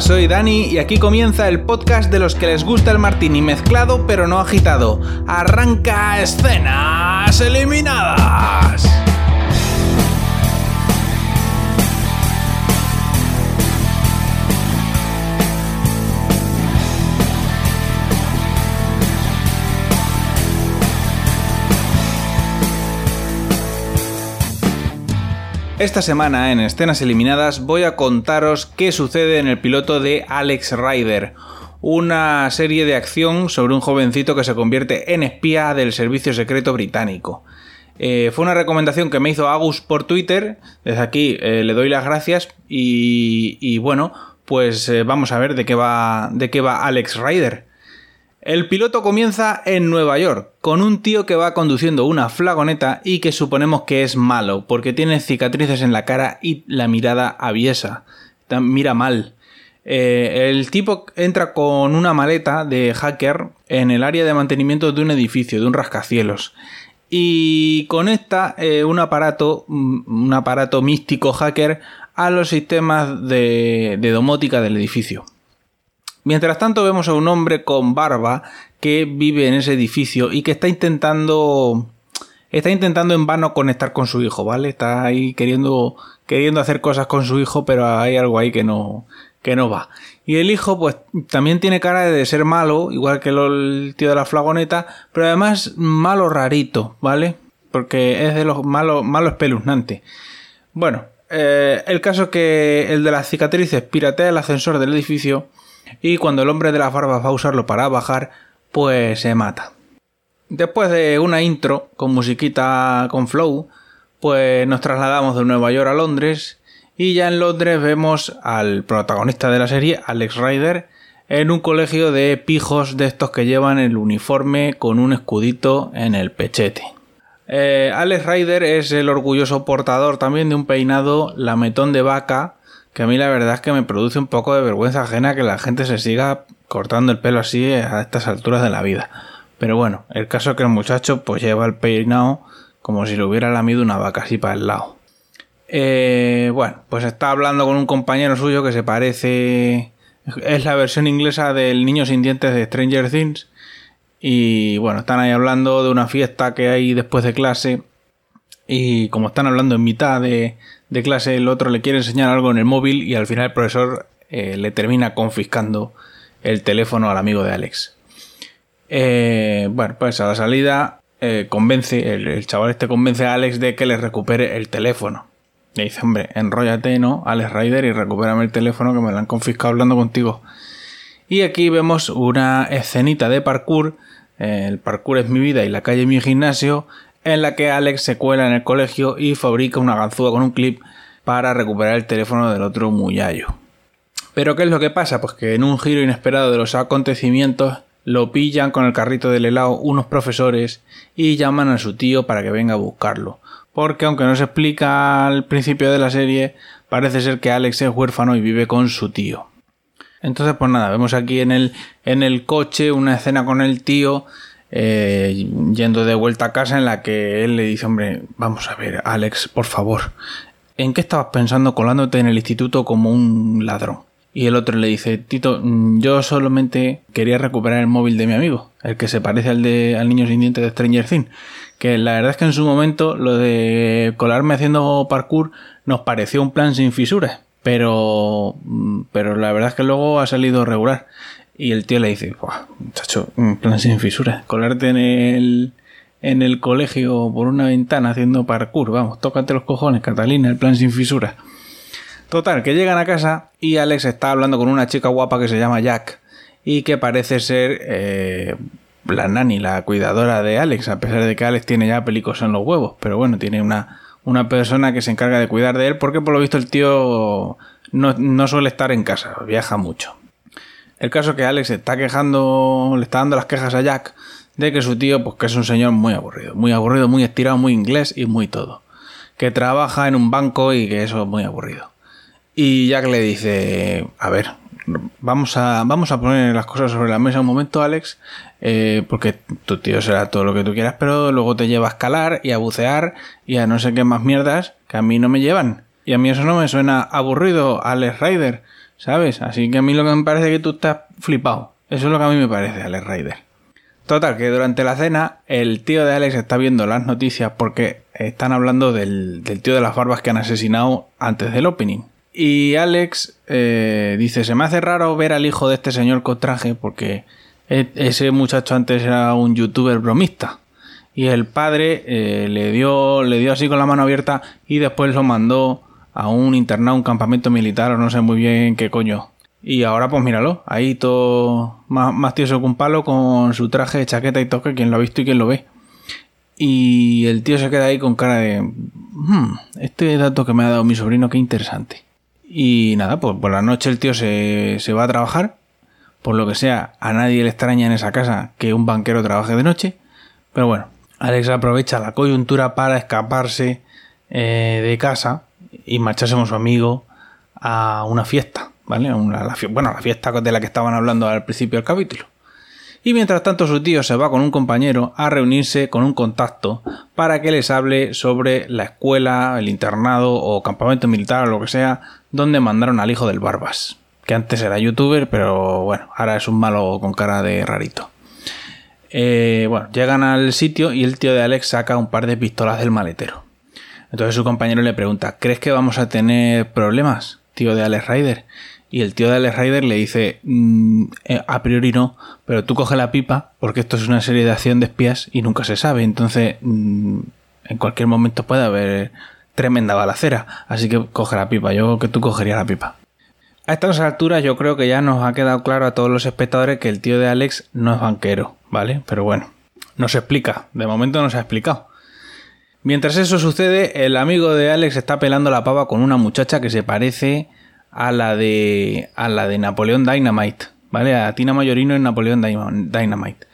Soy Dani y aquí comienza el podcast de los que les gusta el martini mezclado pero no agitado. Arranca escenas eliminadas. Esta semana en Escenas Eliminadas voy a contaros qué sucede en el piloto de Alex Rider, una serie de acción sobre un jovencito que se convierte en espía del servicio secreto británico. Eh, fue una recomendación que me hizo Agus por Twitter, desde aquí eh, le doy las gracias y, bueno, pues eh, vamos a ver de qué va, de qué va Alex Rider. El piloto comienza en Nueva York, con un tío que va conduciendo una flagoneta y que suponemos que es malo, porque tiene cicatrices en la cara y la mirada aviesa. Mira mal. Eh, el tipo entra con una maleta de hacker en el área de mantenimiento de un edificio, de un rascacielos. Y conecta eh, un aparato, un aparato místico hacker a los sistemas de domótica del edificio. Mientras tanto vemos a un hombre con barba que vive en ese edificio y que está intentando está intentando en vano conectar con su hijo, ¿vale? Está ahí queriendo queriendo hacer cosas con su hijo, pero hay algo ahí que no que no va. Y el hijo pues también tiene cara de ser malo, igual que el tío de la flagoneta, pero además malo rarito, ¿vale? Porque es de los malos malo espeluznante. Bueno, eh, el caso que el de las cicatrices piratea el ascensor del edificio y cuando el hombre de las barbas va a usarlo para bajar, pues se mata. Después de una intro con musiquita con flow, pues nos trasladamos de Nueva York a Londres y ya en Londres vemos al protagonista de la serie, Alex Ryder, en un colegio de pijos de estos que llevan el uniforme con un escudito en el pechete. Eh, Alex Ryder es el orgulloso portador también de un peinado lametón de vaca que a mí la verdad es que me produce un poco de vergüenza ajena que la gente se siga cortando el pelo así a estas alturas de la vida. Pero bueno, el caso es que el muchacho pues lleva el peinado como si lo hubiera lamido una vaca así para el lado. Eh, bueno, pues está hablando con un compañero suyo que se parece... Es la versión inglesa del Niño sin dientes de Stranger Things. Y bueno, están ahí hablando de una fiesta que hay después de clase. Y como están hablando en mitad de, de clase, el otro le quiere enseñar algo en el móvil y al final el profesor eh, le termina confiscando el teléfono al amigo de Alex. Eh, bueno, pues a la salida eh, convence, el, chaval este convence a Alex de que le recupere el teléfono. Le dice, hombre, enróllate, ¿no? Alex Ryder y recupérame el teléfono que me lo han confiscado hablando contigo. Y aquí vemos una escenita de parkour. el parkour es mi vida y la calle es mi gimnasio en la que Alex se cuela en el colegio y fabrica una ganzúa con un clip para recuperar el teléfono del otro muyallo. Pero ¿qué es lo que pasa? Pues que en un giro inesperado de los acontecimientos lo pillan con el carrito del helado unos profesores y llaman a su tío para que venga a buscarlo. Porque aunque no se explica al principio de la serie, parece ser que Alex es huérfano y vive con su tío. Entonces, pues nada, vemos aquí en el, en el coche una escena con el tío eh, yendo de vuelta a casa en la que él le dice, hombre, vamos a ver, Alex, por favor, ¿en qué estabas pensando colándote en el instituto como un ladrón? Y el otro le dice, Tito, mm, yo solamente quería recuperar el móvil de mi amigo, el que se parece al de al niño sin dientes de Stranger Things. Que la verdad es que en su momento lo de colarme haciendo parkour nos pareció un plan sin fisuras. Pero, mm, pero la verdad es que luego ha salido regular. Y el tío le dice, muchacho, en plan sin fisuras, colarte en el, en el colegio por una ventana haciendo parkour, vamos, tócate los cojones, Catalina, el plan sin fisuras. Total, que llegan a casa y Alex está hablando con una chica guapa que se llama Jack y que parece ser eh, la nani, la cuidadora de Alex, a pesar de que Alex tiene ya pelicos en los huevos, pero bueno, tiene una, una persona que se encarga de cuidar de él porque por lo visto el tío no, no suele estar en casa, viaja mucho. El caso es que Alex está quejando, le está dando las quejas a Jack de que su tío, pues que es un señor muy aburrido, muy aburrido, muy estirado, muy inglés y muy todo. Que trabaja en un banco y que eso es muy aburrido. Y Jack le dice, a ver, vamos a, vamos a poner las cosas sobre la mesa un momento, Alex, eh, porque tu tío será todo lo que tú quieras, pero luego te lleva a escalar y a bucear y a no sé qué más mierdas que a mí no me llevan. Y a mí eso no me suena aburrido, Alex Ryder ¿sabes? Así que a mí lo que me parece es que tú estás flipado. Eso es lo que a mí me parece, Alex Rider. Total, que durante la cena el tío de Alex está viendo las noticias porque están hablando del, tío de las barbas que han asesinado antes del opening. Y Alex eh, dice, se me hace raro ver al hijo de este señor con traje porque e, ese muchacho antes era un youtuber bromista. Y el padre eh, le, dio, le dio así con la mano abierta y después lo mandó a un internado, un campamento militar o no sé muy bien qué coño. Y ahora pues míralo, ahí todo más, más tieso que un palo con su traje, chaqueta y toque, quien lo ha visto y quien lo ve. Y el tío se queda ahí con cara de... Hmm, este dato que me ha dado mi sobrino, qué interesante. Y nada, pues por la noche el tío se, se va a trabajar. Por lo que sea, a nadie le extraña en esa casa que un banquero trabaje de noche. Pero bueno, Alex aprovecha la coyuntura para escaparse eh, de casa y marcharse con su amigo a una fiesta, ¿vale? la, bueno, la fiesta de la que estaban hablando al principio del capítulo. Y mientras tanto su tío se va con un compañero a reunirse con un contacto para que les hable sobre la escuela, el internado o campamento militar o lo que sea donde mandaron al hijo del Barbas, que antes era youtuber pero bueno, ahora es un malo con cara de rarito. Eh, bueno, llegan al sitio y el tío de Alex saca un par de pistolas del maletero. Entonces su compañero le pregunta, ¿crees que vamos a tener problemas, tío de Alex Rider? Y el tío de Alex Rider le dice, mm, eh, a priori no, pero tú coge la pipa porque esto es una serie de acción de espías y nunca se sabe. Entonces, mm, en cualquier momento puede haber tremenda balacera. Así que coge la pipa, yo que tú cogerías la pipa. A estas alturas yo creo que ya nos ha quedado claro a todos los espectadores que el tío de Alex no es banquero, ¿vale? Pero bueno, no se explica, de momento no se ha explicado. Mientras eso sucede, el amigo de Alex está pelando la pava con una muchacha que se parece a la de a la de Napoleón Dynamite, ¿vale? A Tina Mayorino en Napoleón Dynamite.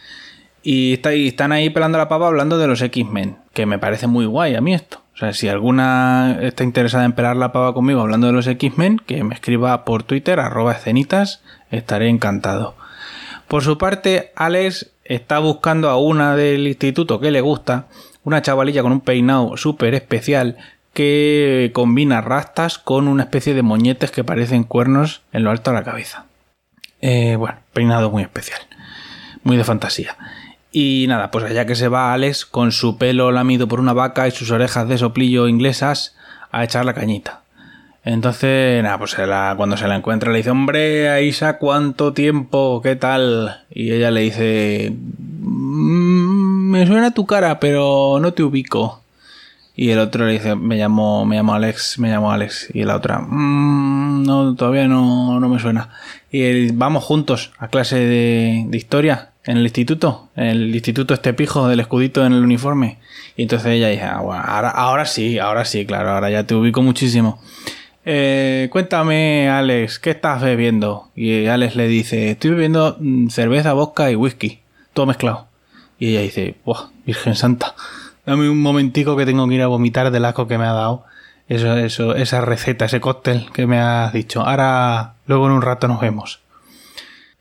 Y, y están ahí pelando la pava hablando de los X-Men, que me parece muy guay a mí esto. O sea, si alguna está interesada en pelar la pava conmigo hablando de los X-Men, que me escriba por Twitter, arroba escenitas, estaré encantado. Por su parte, Alex está buscando a una del instituto que le gusta, una chavalilla con un peinado súper especial que combina rastas con una especie de moñetes que parecen cuernos en lo alto de la cabeza. Eh, bueno, peinado muy especial, muy de fantasía. Y nada, pues allá que se va Alex con su pelo lamido por una vaca y sus orejas de soplillo inglesas a echar la cañita. Entonces, nada, pues cuando se la encuentra le dice, hombre, Aisa, ¿cuánto tiempo? ¿Qué tal? Y ella le dice, mm, me suena tu cara, pero no te ubico. Y el otro le dice, me llamo, me llamo Alex, me llamo Alex. Y la otra, mmm, no, todavía no, no me suena. Y vamos juntos a clase de, historia en el instituto, en el instituto este pijo del escudito en el uniforme. Y entonces ella dice, ah, ahora, ahora sí, ahora sí, claro, ahora ya te ubico muchísimo. Eh, cuéntame, Alex, ¿qué estás bebiendo? Y Alex le dice, estoy bebiendo mm, cerveza, vodka y whisky, todo mezclado. Y ella dice, ¡buah, Virgen Santa! Dame un momentico que tengo que ir a vomitar del asco que me ha dado. Eso, eso, esa receta, ese cóctel que me has dicho. Ahora, luego en un rato nos vemos.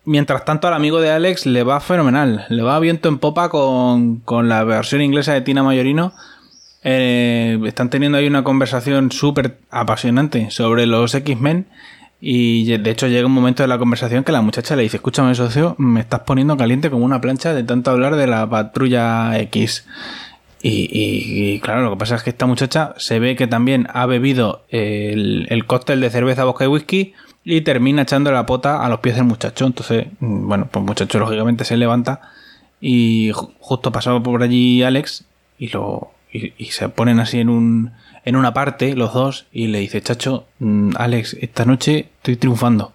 Mientras tanto, al amigo de Alex le va fenomenal. Le va viento en popa con, la versión inglesa de Tina Mayorino. Eh, están teniendo ahí una conversación súper apasionante sobre los X-Men. Y de hecho llega un momento de la conversación que la muchacha le dice, escúchame socio, me estás poniendo caliente como una plancha de tanto hablar de la patrulla X. Y, claro, lo que pasa es que esta muchacha se ve que también ha bebido el, el cóctel de cerveza, vodka y whisky y termina echando la pota a los pies del muchacho. Entonces, mm, bueno, pues muchacho lógicamente se levanta y justo pasaba por allí Alex y lo y, se ponen así en un en una parte los dos y le dice, "Chacho, mm, Alex, esta noche estoy triunfando."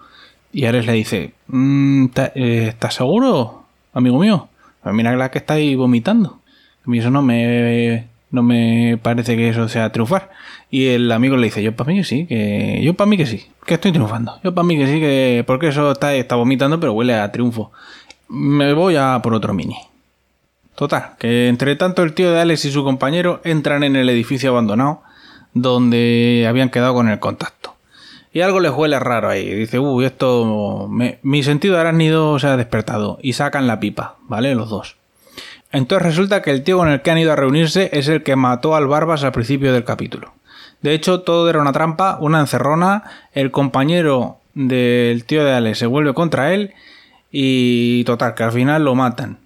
Y Alex le dice, mm, eh, ¿estás seguro, amigo mío? Pues mira la que estáis vomitando. A mí eso no me no me parece que eso sea triunfar. Y el amigo le dice, yo para mí que sí, que yo para mí que sí, que estoy triunfando. Yo para mí que sí, que porque eso está, está vomitando, pero huele a triunfo. Me voy a por otro mini. Total, que entre tanto el tío de Alex y su compañero entran en el edificio abandonado donde habían quedado con el contacto. Y algo les huele raro ahí. Dice, uy, esto... mi sentido arácnido se ha despertado. Y sacan la pipa, ¿vale? Los dos. Entonces resulta que el tío con el que han ido a reunirse es el que mató al Barbas al principio del capítulo. De hecho, todo era una trampa, una encerrona. El compañero del tío de Alex se vuelve contra él y total, que al final lo matan.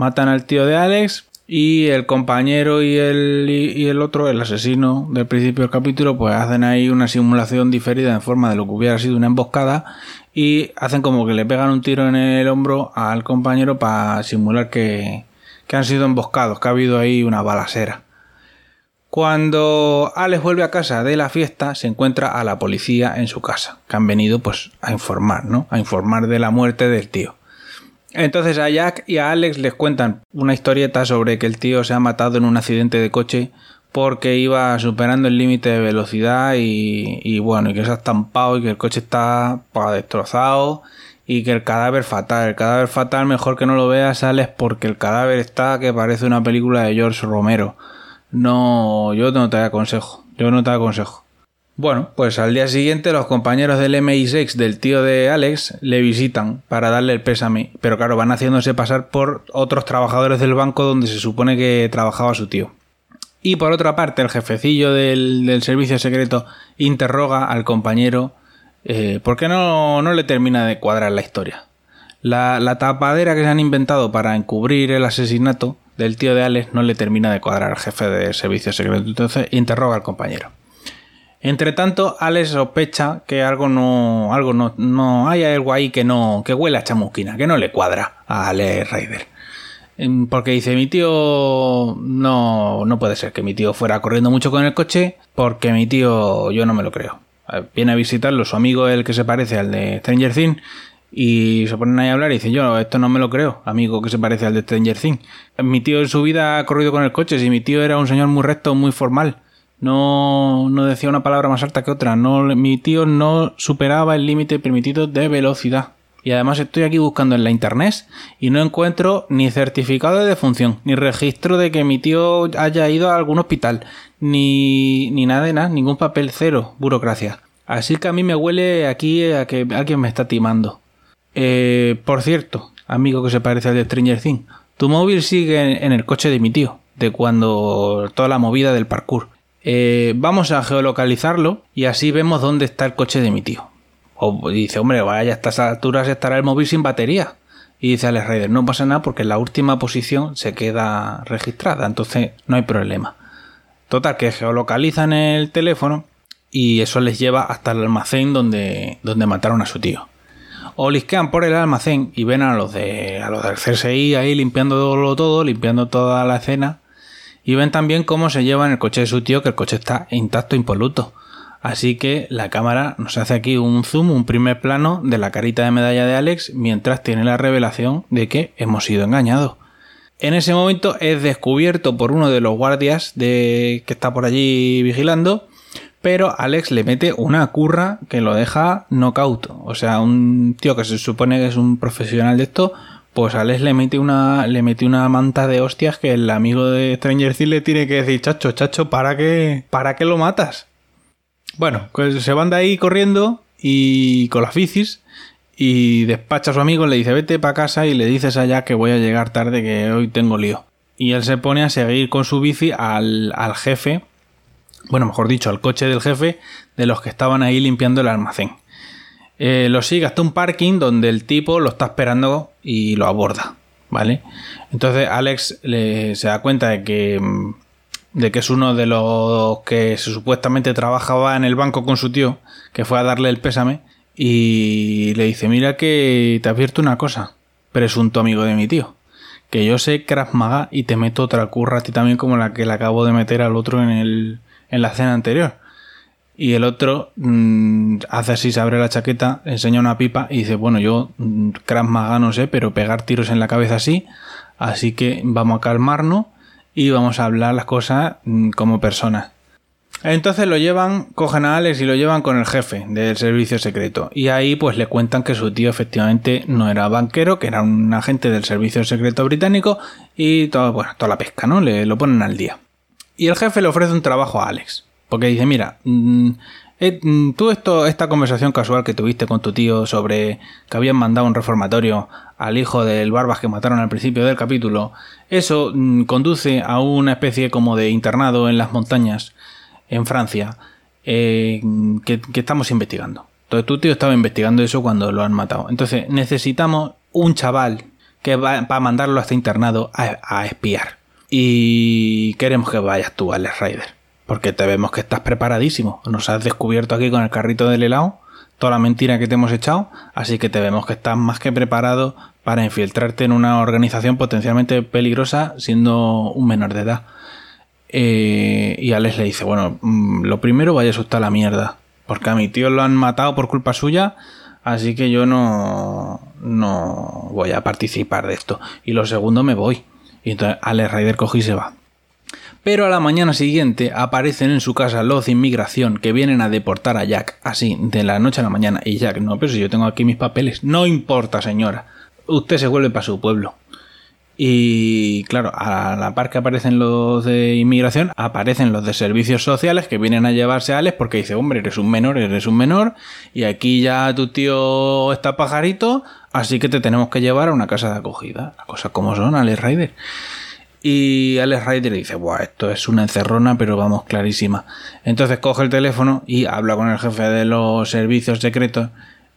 Matan al tío de Alex y el compañero y el, otro, el asesino del principio del capítulo, pues hacen ahí una simulación diferida en forma de lo que hubiera sido una emboscada y hacen como que le pegan un tiro en el hombro al compañero para simular que, que han sido emboscados, que ha habido ahí una balacera. Cuando Alex vuelve a casa de la fiesta, se encuentra a la policía en su casa, que han venido pues a informar, ¿no? A informar de la muerte del tío. Entonces a Jack y a Alex les cuentan una historieta sobre que el tío se ha matado en un accidente de coche porque iba superando el límite de velocidad y, bueno, y que se ha estampado y que el coche está pues, destrozado y que el cadáver fatal, el cadáver fatal mejor que no lo veas Alex porque el cadáver está que parece una película de George Romero. No, yo no te aconsejo. Yo no te aconsejo. Bueno, pues al día siguiente los compañeros del MI6 del tío de Alex le visitan para darle el pésame, pero claro, van haciéndose pasar por otros trabajadores del banco donde se supone que trabajaba su tío. Y por otra parte, el jefecillo del, servicio secreto interroga al compañero eh, por qué no, no, le termina de cuadrar la historia. La, la tapadera que se han inventado para encubrir el asesinato del tío de Alex no le termina de cuadrar al jefe de servicio secreto. Entonces interroga al compañero. Entre tanto, Alex sospecha que algo no, algo no, no hay algo ahí que no, que huele a chamusquina, que no le cuadra a Alex Raider. Em, porque dice, mi tío no, no puede ser que mi tío fuera corriendo mucho con el coche, porque mi tío yo no me lo creo. Viene a visitarlo su amigo, el que se parece al de Stranger Things, y se ponen ahí a hablar y dice yo esto no me lo creo, amigo que se parece al de Stranger Things. Mi tío en su vida ha corrido con el coche, si mi tío era un señor muy recto, muy formal, no, no decía una palabra más alta que otra, no, mi tío no superaba el límite permitido de velocidad. Y además estoy aquí buscando en la internet y no encuentro ni certificado de defunción, ni registro de que mi tío haya ido a algún hospital, ni, ni nada de nada, ningún papel cero, burocracia. Así que a mí me huele aquí a que alguien me está timando. Eh, por cierto, amigo que se parece al de Stranger Things, tu móvil sigue en el coche de mi tío, de cuando toda la movida del parkour. Eh, vamos a geolocalizarlo y así vemos dónde está el coche de mi tío. O dice, hombre, vaya, a estas alturas estará el móvil sin batería. Y dice Alex Raider, no pasa nada porque la última posición se queda registrada, entonces no hay problema. Total, que geolocalizan el teléfono y eso les lleva hasta el almacén donde, donde mataron a su tío olisquean por el almacén y ven a los de a los del CSI ahí limpiando todo, todo, limpiando toda la escena y ven también cómo se lleva en el coche de su tío que el coche está intacto impoluto. Así que la cámara nos hace aquí un zoom, un primer plano de la carita de medalla de Alex mientras tiene la revelación de que hemos sido engañados. En ese momento es descubierto por uno de los guardias de que está por allí vigilando pero Alex le mete una curra que lo deja knockout. O sea, un tío que se supone que es un profesional de esto, pues Alex le mete una, le mete una manta de hostias que el amigo de Stranger Things le tiene que decir, chacho, chacho, ¿para qué, para qué lo matas? Bueno, pues se van de ahí corriendo y con las bicis y despacha a su amigo, le dice vete para casa y le dices allá que voy a llegar tarde, que hoy tengo lío. Y él se pone a seguir con su bici al, al jefe bueno, mejor dicho, al coche del jefe de los que estaban ahí limpiando el almacén. Eh, lo sigue hasta un parking donde el tipo lo está esperando y lo aborda, ¿vale? Entonces Alex se da cuenta de que, de que es uno de los que supuestamente trabajaba en el banco con su tío, que fue a darle el pésame, y le dice, mira que te advierto una cosa, presunto amigo de mi tío que yo sé Krav Maga y te meto otra curra a ti también como la que le acabo de meter al otro en el, en la escena anterior. Y el otro mm, hace así, se abre la chaqueta, enseña una pipa y dice, bueno, yo mm, Maga no sé, pero pegar tiros en la cabeza sí, así que vamos a calmarnos y vamos a hablar las cosas mm, como personas. Entonces lo llevan, cogen a Alex y lo llevan con el jefe del servicio secreto. Y ahí pues le cuentan que su tío efectivamente no era banquero, que era un agente del servicio secreto británico y todo, bueno, toda la pesca, ¿no? Le lo ponen al día. Y el jefe le ofrece un trabajo a Alex. Porque dice, mira, mm, eh, mm, tú esto, esta conversación casual que tuviste con tu tío sobre que habían mandado un reformatorio al hijo del Barbas que mataron al principio del capítulo, eso mm, conduce a una especie como de internado en las montañas en Francia eh, que, estamos investigando. Entonces tu tío estaba investigando eso cuando lo han matado. Entonces necesitamos un chaval que va para mandarlo a este internado a, a, espiar. Y queremos que vayas tú, Alex Rider. Porque te vemos que estás preparadísimo. Nos has descubierto aquí con el carrito del helado toda la mentira que te hemos echado. Así que te vemos que estás más que preparado para infiltrarte en una organización potencialmente peligrosa siendo un menor de edad. Eh, y Alex le dice, bueno, mm, lo primero vaya a asustar la mierda. Porque a mi tío lo han matado por culpa suya. Así que yo no, no voy a participar de esto. Y lo segundo me voy. Y entonces Alex Ryder coge y se va. Pero a la mañana siguiente aparecen en su casa los de inmigración que vienen a deportar a Jack, así, de la noche a la mañana. Y Jack, no, pero si yo tengo aquí mis papeles. No importa, señora. Usted se vuelve para su pueblo. Y claro, a la par que aparecen los de inmigración, aparecen los de servicios sociales que vienen a llevarse a Alex porque dice, hombre, eres un menor, eres un menor, y aquí ya tu tío está pajarito, así que te tenemos que llevar a una casa de acogida. Las cosas como son, Alex Ryder. Y Alex Ryder dice, Buah, esto es una encerrona, pero vamos, clarísima. Entonces coge el teléfono y habla con el jefe de los servicios secretos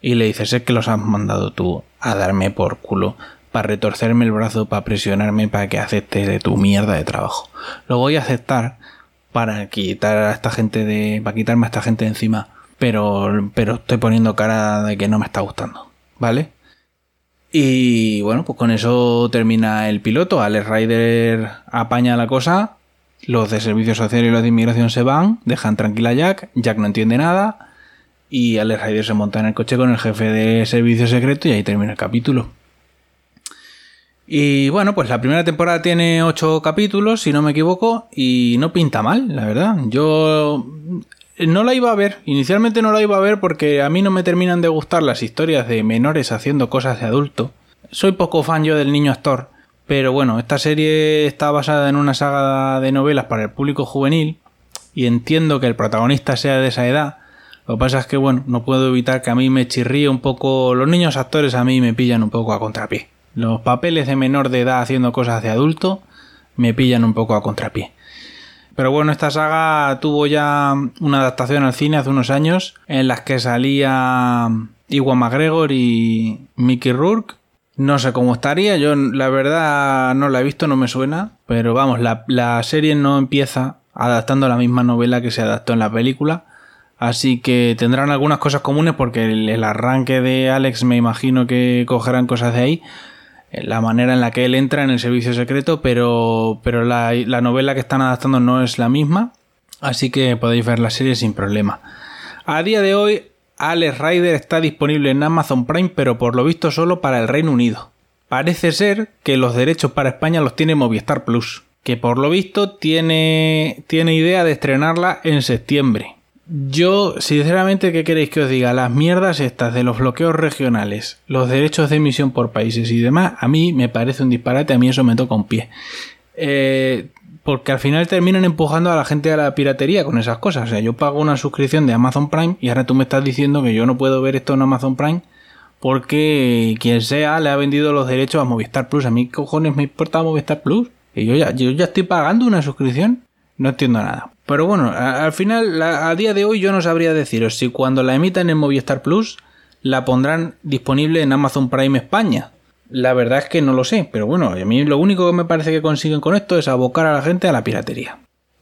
y le dice, sé que los has mandado tú a darme por culo para retorcerme el brazo, para presionarme, para que acepte de tu mierda de trabajo. Lo voy a aceptar para quitar a esta gente de. para quitarme a esta gente de encima. Pero, pero estoy poniendo cara de que no me está gustando. ¿Vale? Y bueno, pues con eso termina el piloto. Alex Ryder apaña la cosa. Los de servicio social y los de inmigración se van, dejan tranquila a Jack. Jack no entiende nada. Y Alex Ryder se monta en el coche con el jefe de servicio secreto y ahí termina el capítulo. Y bueno, pues la primera temporada tiene ocho capítulos, si no me equivoco, y no pinta mal, la verdad. Yo no la iba a ver, inicialmente no la iba a ver porque a mí no me terminan de gustar las historias de menores haciendo cosas de adulto. Soy poco fan yo del niño actor, pero bueno, esta serie está basada en una saga de novelas para el público juvenil y entiendo que el protagonista sea de esa edad. Lo que pasa es que bueno, no puedo evitar que a mí me chirríe un poco, los niños actores a mí me pillan un poco a contrapié. Los papeles de menor de edad haciendo cosas de adulto me pillan un poco a contrapié. Pero bueno, esta saga tuvo ya una adaptación al cine hace unos años en las que salía Iwan McGregor y Mickey Rourke. No sé cómo estaría, yo la verdad no la he visto, no me suena, pero vamos, la, la serie no empieza adaptando la misma novela que se adaptó en la película. Así que tendrán algunas cosas comunes porque el, el, arranque de Alex me imagino que cogerán cosas de ahí la manera en la que él entra en el servicio secreto, pero, pero la, la, novela que están adaptando no es la misma, así que podéis ver la serie sin problema. A día de hoy, Alex Rider está disponible en Amazon Prime, pero por lo visto solo para el Reino Unido. Parece ser que los derechos para España los tiene Movistar Plus, que por lo visto tiene, tiene idea de estrenarla en septiembre. Yo, sinceramente, ¿qué queréis que os diga? Las mierdas estas de los bloqueos regionales, los derechos de emisión por países y demás, a mí me parece un disparate, a mí eso me toca un pie. Eh, porque al final terminan empujando a la gente a la piratería con esas cosas. O sea, yo pago una suscripción de Amazon Prime y ahora tú me estás diciendo que yo no puedo ver esto en Amazon Prime porque quien sea le ha vendido los derechos a Movistar Plus. A mí, cojones, me importa Movistar Plus? Y yo ya, yo ya estoy pagando una suscripción. No entiendo nada. Pero bueno, al final, a día de hoy yo no sabría deciros si cuando la emitan en Movistar Plus la pondrán disponible en Amazon Prime España. La verdad es que no lo sé, pero bueno, a mí lo único que me parece que consiguen con esto es abocar a la gente a la piratería.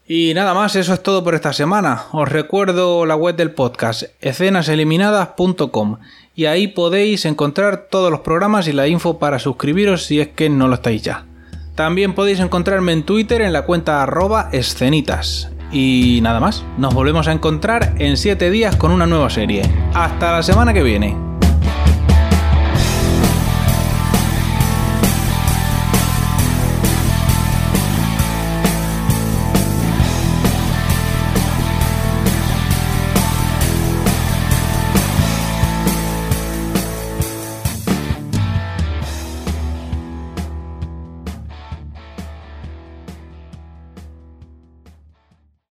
Y nada más, eso es todo por esta semana. Os recuerdo la web del podcast, escenaseliminadas.com, y ahí podéis encontrar todos los programas y la info para suscribiros si es que no lo estáis ya. También podéis encontrarme en Twitter en la cuenta arroba escenitas. Y nada más, nos volvemos a encontrar en 7 días con una nueva serie. Hasta la semana que viene.